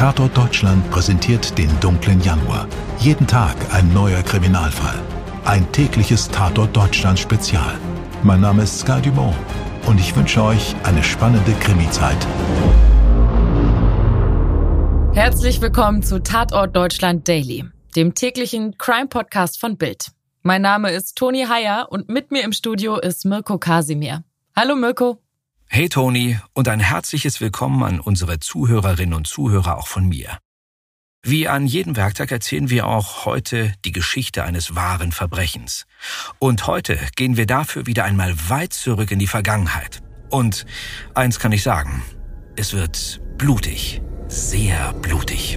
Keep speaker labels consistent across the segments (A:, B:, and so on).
A: Tatort Deutschland präsentiert den dunklen Januar. Jeden Tag ein neuer Kriminalfall. Ein tägliches Tatort Deutschland Spezial. Mein Name ist Sky Dumont und ich wünsche euch eine spannende Krimi-Zeit.
B: Herzlich willkommen zu Tatort Deutschland Daily, dem täglichen Crime-Podcast von Bild. Mein Name ist Toni Heyer und mit mir im Studio ist Mirko Kasimir. Hallo Mirko.
C: Hey Toni und ein herzliches Willkommen an unsere Zuhörerinnen und Zuhörer auch von mir. Wie an jedem Werktag erzählen wir auch heute die Geschichte eines wahren Verbrechens. Und heute gehen wir dafür wieder einmal weit zurück in die Vergangenheit. Und eins kann ich sagen, es wird blutig, sehr blutig.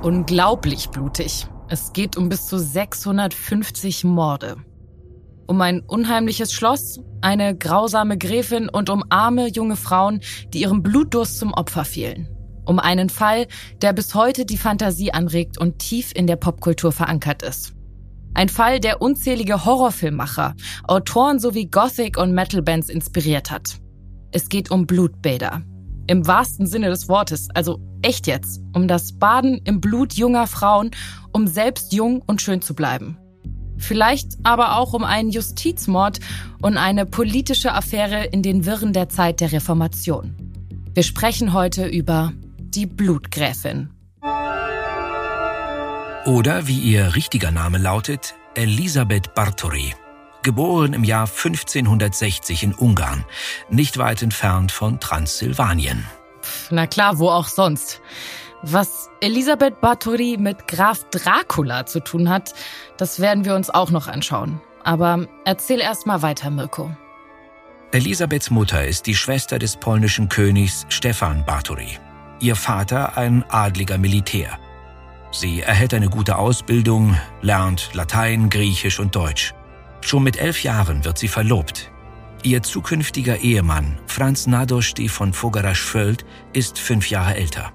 B: Unglaublich blutig. Es geht um bis zu 650 Morde um ein unheimliches Schloss, eine grausame Gräfin und um arme junge Frauen, die ihrem Blutdurst zum Opfer fielen. Um einen Fall, der bis heute die Fantasie anregt und tief in der Popkultur verankert ist. Ein Fall, der unzählige Horrorfilmmacher, Autoren sowie Gothic- und Metal-Bands inspiriert hat. Es geht um Blutbäder. Im wahrsten Sinne des Wortes, also echt jetzt, um das Baden im Blut junger Frauen, um selbst jung und schön zu bleiben. Vielleicht aber auch um einen Justizmord und eine politische Affäre in den Wirren der Zeit der Reformation. Wir sprechen heute über die Blutgräfin.
C: Oder wie ihr richtiger Name lautet, Elisabeth Bartori. Geboren im Jahr 1560 in Ungarn, nicht weit entfernt von Transsilvanien.
B: Na klar, wo auch sonst. Was Elisabeth Bathory mit Graf Dracula zu tun hat, das werden wir uns auch noch anschauen. Aber erzähl erst mal weiter, Mirko.
C: Elisabeths Mutter ist die Schwester des polnischen Königs Stefan Bathory. Ihr Vater ein adliger Militär. Sie erhält eine gute Ausbildung, lernt Latein, Griechisch und Deutsch. Schon mit elf Jahren wird sie verlobt. Ihr zukünftiger Ehemann, Franz Nadosti von Fogarasch-Völd, ist fünf Jahre älter.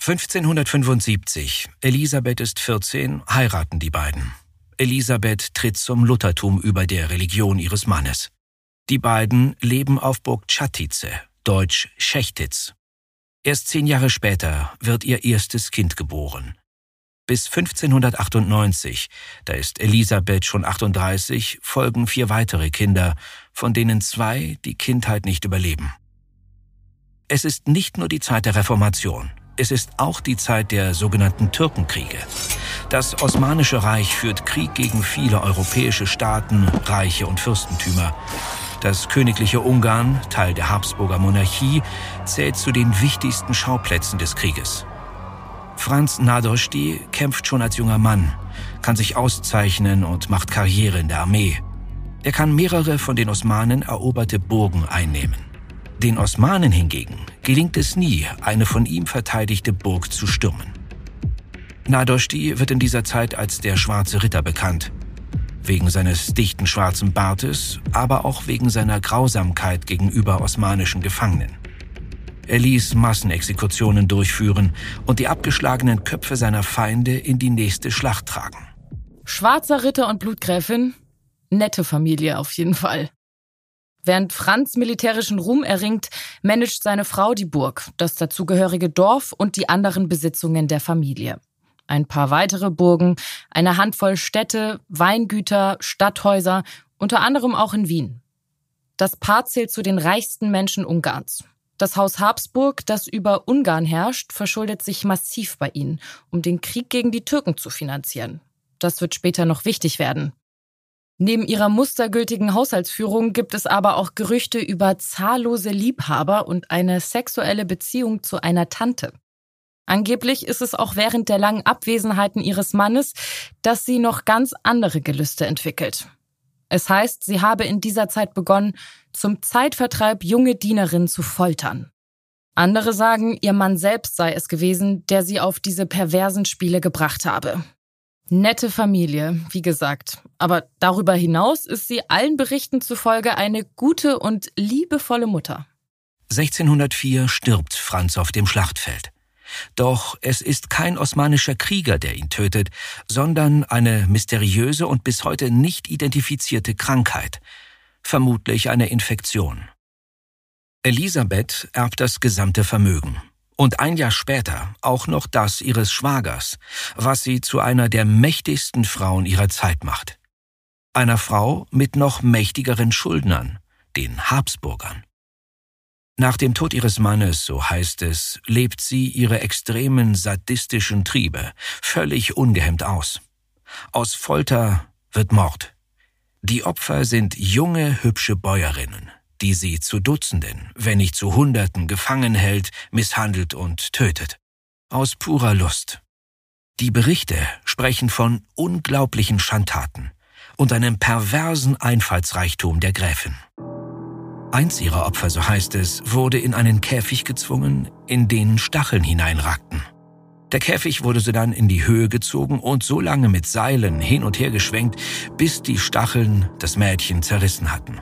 C: 1575, Elisabeth ist 14, heiraten die beiden. Elisabeth tritt zum Luthertum über der Religion ihres Mannes. Die beiden leben auf Burg Chatice, deutsch Schechtitz. Erst zehn Jahre später wird ihr erstes Kind geboren. Bis 1598, da ist Elisabeth schon 38, folgen vier weitere Kinder, von denen zwei die Kindheit nicht überleben. Es ist nicht nur die Zeit der Reformation. Es ist auch die Zeit der sogenannten Türkenkriege. Das Osmanische Reich führt Krieg gegen viele europäische Staaten, Reiche und Fürstentümer. Das königliche Ungarn, Teil der Habsburger Monarchie, zählt zu den wichtigsten Schauplätzen des Krieges. Franz Nadosti kämpft schon als junger Mann, kann sich auszeichnen und macht Karriere in der Armee. Er kann mehrere von den Osmanen eroberte Burgen einnehmen. Den Osmanen hingegen gelingt es nie, eine von ihm verteidigte Burg zu stürmen. Nadoshti wird in dieser Zeit als der Schwarze Ritter bekannt. Wegen seines dichten schwarzen Bartes, aber auch wegen seiner Grausamkeit gegenüber osmanischen Gefangenen. Er ließ Massenexekutionen durchführen und die abgeschlagenen Köpfe seiner Feinde in die nächste Schlacht tragen.
B: Schwarzer Ritter und Blutgräfin? Nette Familie auf jeden Fall. Während Franz militärischen Ruhm erringt, managt seine Frau die Burg, das dazugehörige Dorf und die anderen Besitzungen der Familie. Ein paar weitere Burgen, eine Handvoll Städte, Weingüter, Stadthäuser, unter anderem auch in Wien. Das Paar zählt zu den reichsten Menschen Ungarns. Das Haus Habsburg, das über Ungarn herrscht, verschuldet sich massiv bei ihnen, um den Krieg gegen die Türken zu finanzieren. Das wird später noch wichtig werden. Neben ihrer mustergültigen Haushaltsführung gibt es aber auch Gerüchte über zahllose Liebhaber und eine sexuelle Beziehung zu einer Tante. Angeblich ist es auch während der langen Abwesenheiten ihres Mannes, dass sie noch ganz andere Gelüste entwickelt. Es heißt, sie habe in dieser Zeit begonnen, zum Zeitvertreib junge Dienerinnen zu foltern. Andere sagen, ihr Mann selbst sei es gewesen, der sie auf diese perversen Spiele gebracht habe. Nette Familie, wie gesagt. Aber darüber hinaus ist sie allen Berichten zufolge eine gute und liebevolle Mutter.
C: 1604 stirbt Franz auf dem Schlachtfeld. Doch es ist kein osmanischer Krieger, der ihn tötet, sondern eine mysteriöse und bis heute nicht identifizierte Krankheit, vermutlich eine Infektion. Elisabeth erbt das gesamte Vermögen Und ein Jahr später auch noch das ihres Schwagers, was sie zu einer der mächtigsten Frauen ihrer Zeit macht. Einer Frau mit noch mächtigeren Schuldnern, den Habsburgern. Nach dem Tod ihres Mannes, so heißt es, lebt sie ihre extremen sadistischen Triebe völlig ungehemmt aus. Aus Folter wird Mord. Die Opfer sind junge, hübsche Bäuerinnen, die sie zu Dutzenden, wenn nicht zu Hunderten gefangen hält, misshandelt und tötet. Aus purer Lust. Die Berichte sprechen von unglaublichen Schandtaten und einem perversen Einfallsreichtum der Gräfin. Eins ihrer Opfer, so heißt es, wurde in einen Käfig gezwungen, in den Stacheln hineinragten. Der Käfig wurde so dann in die Höhe gezogen und so lange mit Seilen hin und her geschwenkt, bis die Stacheln das Mädchen zerrissen hatten.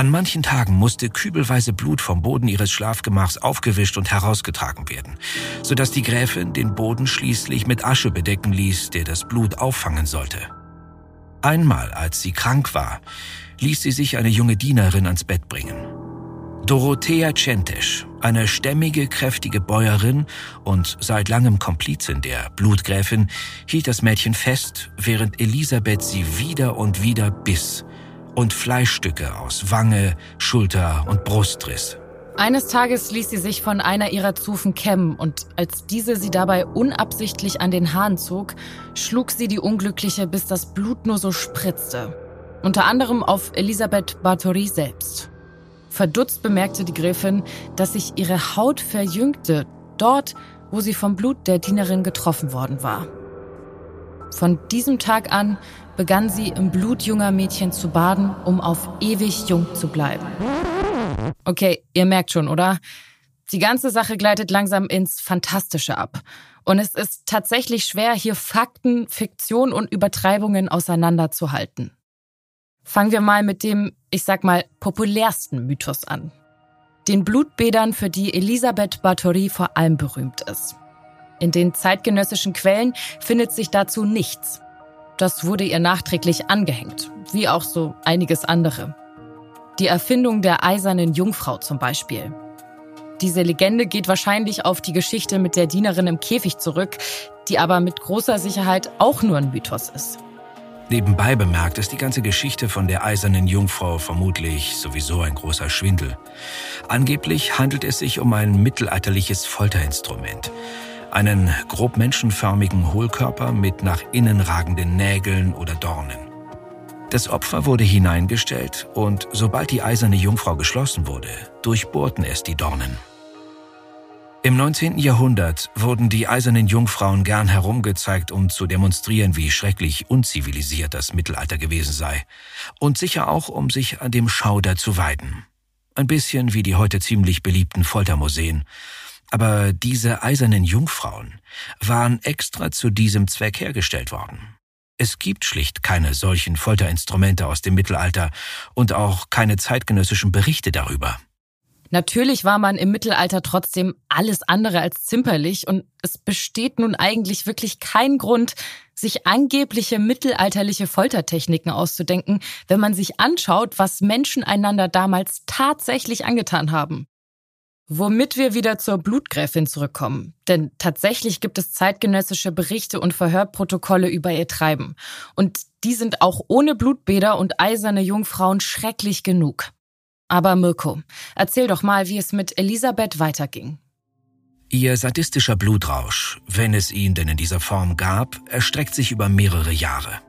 C: An manchen Tagen musste kübelweise Blut vom Boden ihres Schlafgemachs aufgewischt und herausgetragen werden, so dass die Gräfin den Boden schließlich mit Asche bedecken ließ, der das Blut auffangen sollte. Einmal, als sie krank war, ließ sie sich eine junge Dienerin ans Bett bringen. Dorothea Centesch, eine stämmige, kräftige Bäuerin und seit langem Komplizin der Blutgräfin, hielt das Mädchen fest, während Elisabeth sie wieder und wieder biss und Fleischstücke aus Wange, Schulter und Brust riss.
B: Eines Tages ließ sie sich von einer ihrer Zufen kämmen und als diese sie dabei unabsichtlich an den Haaren zog, schlug sie die Unglückliche, bis das Blut nur so spritzte. Unter anderem auf Elisabeth Bathory selbst. Verdutzt bemerkte die Gräfin, dass sich ihre Haut verjüngte, dort, wo sie vom Blut der Dienerin getroffen worden war. Von diesem Tag an begann sie im Blut junger Mädchen zu baden, um auf ewig jung zu bleiben. Okay, ihr merkt schon, oder? Die ganze Sache gleitet langsam ins Fantastische ab. Und es ist tatsächlich schwer, hier Fakten, Fiktion und Übertreibungen auseinanderzuhalten. Fangen wir mal mit dem, ich sag mal, populärsten Mythos an. Den Blutbädern, für die Elisabeth Bathory vor allem berühmt ist. In den zeitgenössischen Quellen findet sich dazu nichts. Das wurde ihr nachträglich angehängt, wie auch so einiges andere. Die Erfindung der eisernen Jungfrau zum Beispiel. Diese Legende geht wahrscheinlich auf die Geschichte mit der Dienerin im Käfig zurück, die aber mit großer Sicherheit auch nur ein Mythos ist.
C: Nebenbei bemerkt ist die ganze Geschichte von der eisernen Jungfrau vermutlich sowieso ein großer Schwindel. Angeblich handelt es sich um ein mittelalterliches Folterinstrument. Einen grob menschenförmigen Hohlkörper mit nach innen ragenden Nägeln oder Dornen. Das Opfer wurde hineingestellt und sobald die eiserne Jungfrau geschlossen wurde, durchbohrten es die Dornen. Im 19. Jahrhundert wurden die eisernen Jungfrauen gern herumgezeigt, um zu demonstrieren, wie schrecklich unzivilisiert das Mittelalter gewesen sei. Und sicher auch, um sich an dem Schauder zu weiden. Ein bisschen wie die heute ziemlich beliebten Foltermuseen. Aber diese eisernen Jungfrauen waren extra zu diesem Zweck hergestellt worden. Es gibt schlicht keine solchen Folterinstrumente aus dem Mittelalter und auch keine zeitgenössischen Berichte darüber.
B: Natürlich war man im Mittelalter trotzdem alles andere als zimperlich und es besteht nun eigentlich wirklich kein Grund, sich angebliche mittelalterliche Foltertechniken auszudenken, wenn man sich anschaut, was Menschen einander damals tatsächlich angetan haben. Womit wir wieder zur Blutgräfin zurückkommen. Denn tatsächlich gibt es zeitgenössische Berichte und Verhörprotokolle über ihr Treiben. Und die sind auch ohne Blutbäder und eiserne Jungfrauen schrecklich genug. Aber Mirko, erzähl doch mal, wie es mit Elisabeth weiterging.
C: Ihr sadistischer Blutrausch, wenn es ihn denn in dieser Form gab, erstreckt sich über mehrere Jahre.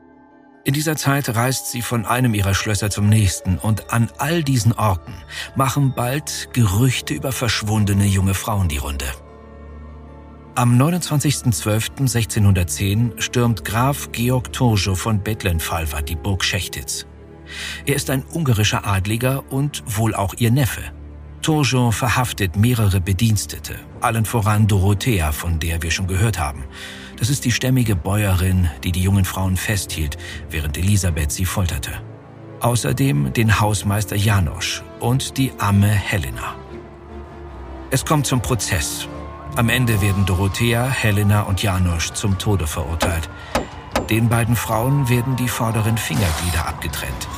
C: In dieser Zeit reist sie von einem ihrer Schlösser zum nächsten und an all diesen Orten machen bald Gerüchte über verschwundene junge Frauen die Runde. Am 29.12.1610 stürmt Graf Georg Turjo von Bettlenfalva die Burg Schechtitz. Er ist ein ungarischer Adliger und wohl auch ihr Neffe. Turjo verhaftet mehrere Bedienstete, allen voran Dorothea, von der wir schon gehört haben. Das ist die stämmige Bäuerin, die die jungen Frauen festhielt, während Elisabeth sie folterte. Außerdem den Hausmeister Janosch und die Amme Helena. Es kommt zum Prozess. Am Ende werden Dorothea, Helena und Janosch zum Tode verurteilt. Den beiden Frauen werden die vorderen Fingerglieder abgetrennt.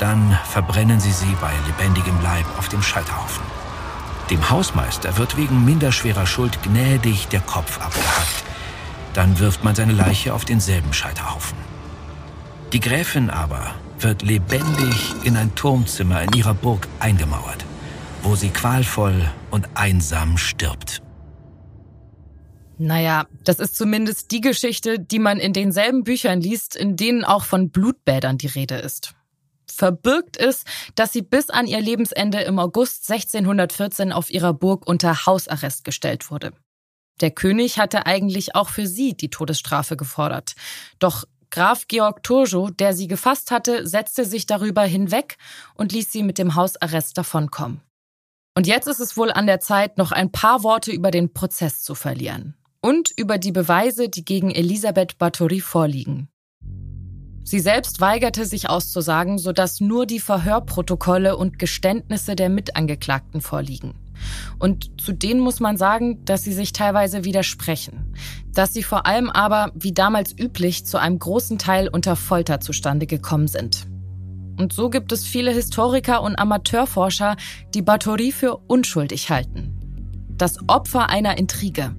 C: Dann verbrennen sie sie bei lebendigem Leib auf dem Scheiterhaufen. Dem Hausmeister wird wegen minderschwerer Schuld gnädig der Kopf abgehackt. Dann wirft man seine Leiche auf denselben Scheiterhaufen. Die Gräfin aber wird lebendig in ein Turmzimmer in ihrer Burg eingemauert, wo sie qualvoll und einsam stirbt.
B: Naja, das ist zumindest die Geschichte, die man in denselben Büchern liest, in denen auch von Blutbädern die Rede ist. Verbirgt ist, dass sie bis an ihr Lebensende im August 1614 auf ihrer Burg unter Hausarrest gestellt wurde. Der König hatte eigentlich auch für sie die Todesstrafe gefordert. Doch Graf Georg Turjo, der sie gefasst hatte, setzte sich darüber hinweg und ließ sie mit dem Hausarrest davonkommen. Und jetzt ist es wohl an der Zeit, noch ein paar Worte über den Prozess zu verlieren und über die Beweise, die gegen Elisabeth Bathory vorliegen. Sie selbst weigerte sich auszusagen, sodass nur die Verhörprotokolle und Geständnisse der Mitangeklagten vorliegen. Und zu denen muss man sagen, dass sie sich teilweise widersprechen. Dass sie vor allem aber, wie damals üblich, zu einem großen Teil unter Folter zustande gekommen sind. Und so gibt es viele Historiker und Amateurforscher, die Bathory für unschuldig halten. Das Opfer einer Intrige.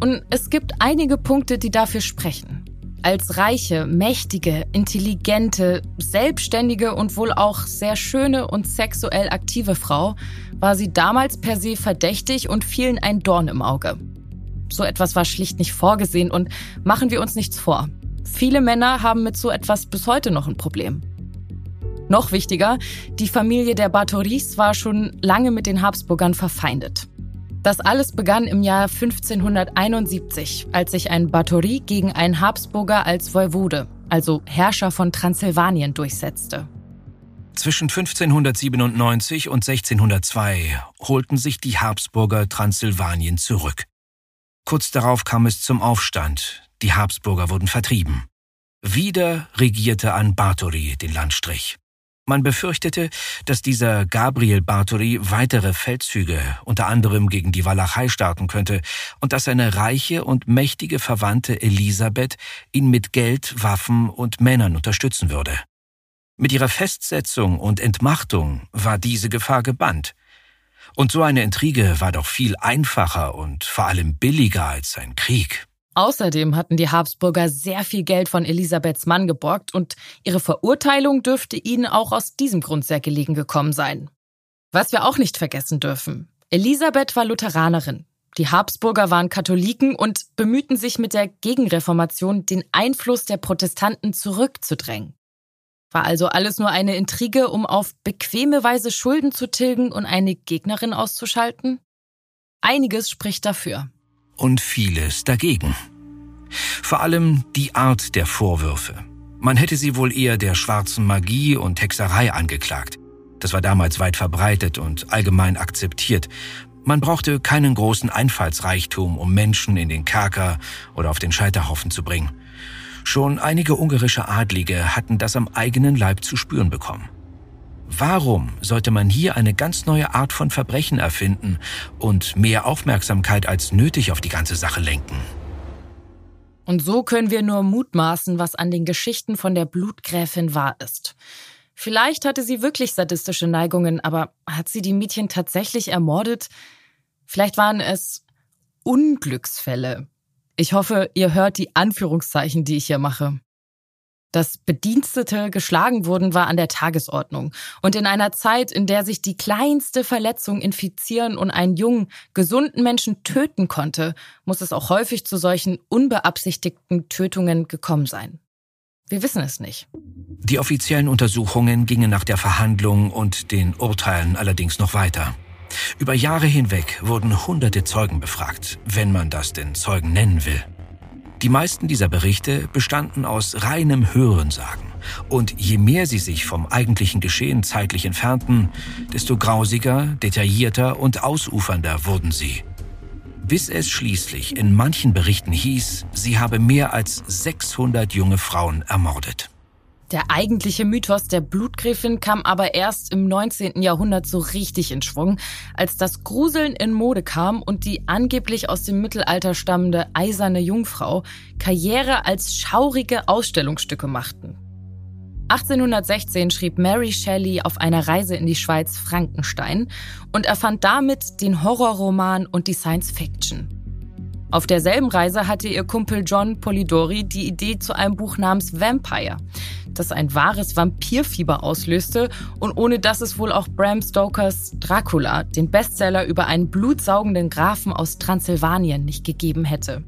B: Und es gibt einige Punkte, die dafür sprechen. Als reiche, mächtige, intelligente, selbstständige und wohl auch sehr schöne und sexuell aktive Frau war sie damals per se verdächtig und vielen ein Dorn im Auge. So etwas war schlicht nicht vorgesehen und machen wir uns nichts vor. Viele Männer haben mit so etwas bis heute noch ein Problem. Noch wichtiger, die Familie der Bathoris war schon lange mit den Habsburgern verfeindet. Das alles begann im Jahr 1571, als sich ein Bathory gegen einen Habsburger als Voivode, also Herrscher von Transsilvanien, durchsetzte.
C: Zwischen 1597 und 1602 holten sich die Habsburger Transsilvanien zurück. Kurz darauf kam es zum Aufstand. Die Habsburger wurden vertrieben. Wieder regierte ein Bathory den Landstrich. Man befürchtete, dass dieser Gabriel Bartoli weitere Feldzüge, unter anderem gegen die Walachei, starten könnte und dass seine reiche und mächtige Verwandte Elisabeth ihn mit Geld, Waffen und Männern unterstützen würde. Mit ihrer Festsetzung und Entmachtung war diese Gefahr gebannt. Und so eine Intrige war doch viel einfacher und vor allem billiger als ein Krieg.
B: Außerdem hatten die Habsburger sehr viel Geld von Elisabeths Mann geborgt und ihre Verurteilung dürfte ihnen auch aus diesem Grund sehr gelegen gekommen sein. Was wir auch nicht vergessen dürfen. Elisabeth war Lutheranerin. Die Habsburger waren Katholiken und bemühten sich mit der Gegenreformation, den Einfluss der Protestanten zurückzudrängen. War also alles nur eine Intrige, um auf bequeme Weise Schulden zu tilgen und eine Gegnerin auszuschalten? Einiges spricht dafür
C: und vieles dagegen. Vor allem die Art der Vorwürfe. Man hätte sie wohl eher der schwarzen Magie und Hexerei angeklagt. Das war damals weit verbreitet und allgemein akzeptiert. Man brauchte keinen großen Einfallsreichtum, um Menschen in den Kerker oder auf den Scheiterhaufen zu bringen. Schon einige ungarische Adlige hatten das am eigenen Leib zu spüren bekommen. Warum sollte man hier eine ganz neue Art von Verbrechen erfinden und mehr Aufmerksamkeit als nötig auf die ganze Sache lenken?
B: Und so können wir nur mutmaßen, was an den Geschichten von der Blutgräfin wahr ist. Vielleicht hatte sie wirklich sadistische Neigungen, aber hat sie die Mädchen tatsächlich ermordet? Vielleicht waren es Unglücksfälle. Ich hoffe, ihr hört die Anführungszeichen, die ich hier mache. Dass Bedienstete geschlagen wurden, war an der Tagesordnung. Und in einer Zeit, in der sich die kleinste Verletzung infizieren und einen jungen, gesunden Menschen töten konnte, muss es auch häufig zu solchen unbeabsichtigten Tötungen gekommen sein. Wir wissen es nicht.
C: Die offiziellen Untersuchungen gingen nach der Verhandlung und den Urteilen allerdings noch weiter. Über Jahre hinweg wurden hunderte Zeugen befragt, wenn man das denn Zeugen nennen will. Die meisten dieser Berichte bestanden aus reinem Hörensagen. Und je mehr sie sich vom eigentlichen Geschehen zeitlich entfernten, desto grausiger, detaillierter und ausufernder wurden sie. Bis es schließlich in manchen Berichten hieß, sie habe mehr als 600 junge Frauen ermordet.
B: Der eigentliche Mythos der Blutgräfin kam aber erst im 19. Jahrhundert so richtig in Schwung, als das Gruseln in Mode kam und die angeblich aus dem Mittelalter stammende eiserne Jungfrau Karriere als schaurige Ausstellungsstücke machten. 1816 schrieb Mary Shelley auf einer Reise in die Schweiz Frankenstein und erfand damit den Horrorroman und die Science Fiction. Auf derselben Reise hatte ihr Kumpel John Polidori die Idee zu einem Buch namens Vampire, das ein wahres Vampirfieber auslöste und ohne das es wohl auch Bram Stokers Dracula, den Bestseller über einen blutsaugenden Grafen aus Transsilvanien, nicht gegeben hätte.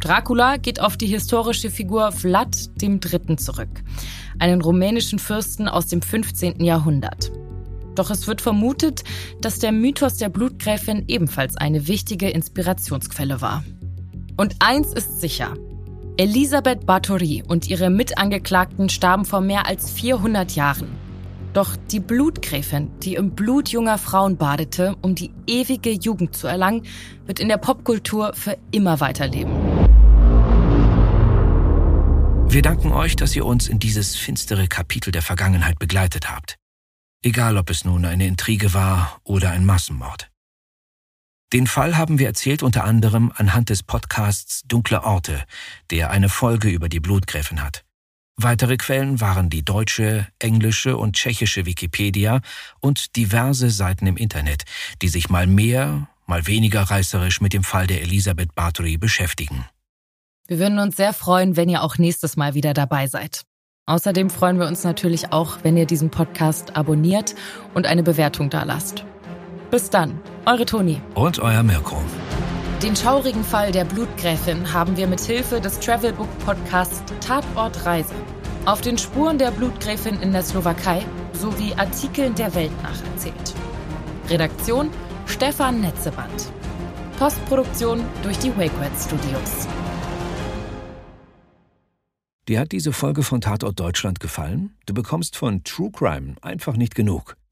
B: Dracula geht auf die historische Figur Vlad III. zurück, einen rumänischen Fürsten aus dem 15. Jahrhundert. Doch es wird vermutet, dass der Mythos der Blutgräfin ebenfalls eine wichtige Inspirationsquelle war. Und eins ist sicher. Elisabeth Bathory und ihre Mitangeklagten starben vor mehr als 400 Jahren. Doch die Blutgräfin, die im Blut junger Frauen badete, um die ewige Jugend zu erlangen, wird in der Popkultur für immer weiterleben.
C: Wir danken euch, dass ihr uns in dieses finstere Kapitel der Vergangenheit begleitet habt. Egal, ob es nun eine Intrige war oder ein Massenmord. Den Fall haben wir erzählt unter anderem anhand des Podcasts Dunkle Orte, der eine Folge über die Blutgräfin hat. Weitere Quellen waren die deutsche, englische und tschechische Wikipedia und diverse Seiten im Internet, die sich mal mehr, mal weniger reißerisch mit dem Fall der Elisabeth Bathory beschäftigen.
B: Wir würden uns sehr freuen, wenn ihr auch nächstes Mal wieder dabei seid. Außerdem freuen wir uns natürlich auch, wenn ihr diesen Podcast abonniert und eine Bewertung dalasst. Bis dann, eure Toni.
C: Und euer Mirko.
B: Den schaurigen Fall der Blutgräfin haben wir mit Hilfe des Travelbook Podcasts Tatort Reise auf den Spuren der Blutgräfin in der Slowakei sowie Artikeln der Welt nacherzählt. Redaktion Stefan Netzeband. Postproduktion durch die WakeWed Studios.
C: Dir hat diese Folge von Tatort Deutschland gefallen? Du bekommst von True Crime einfach nicht genug.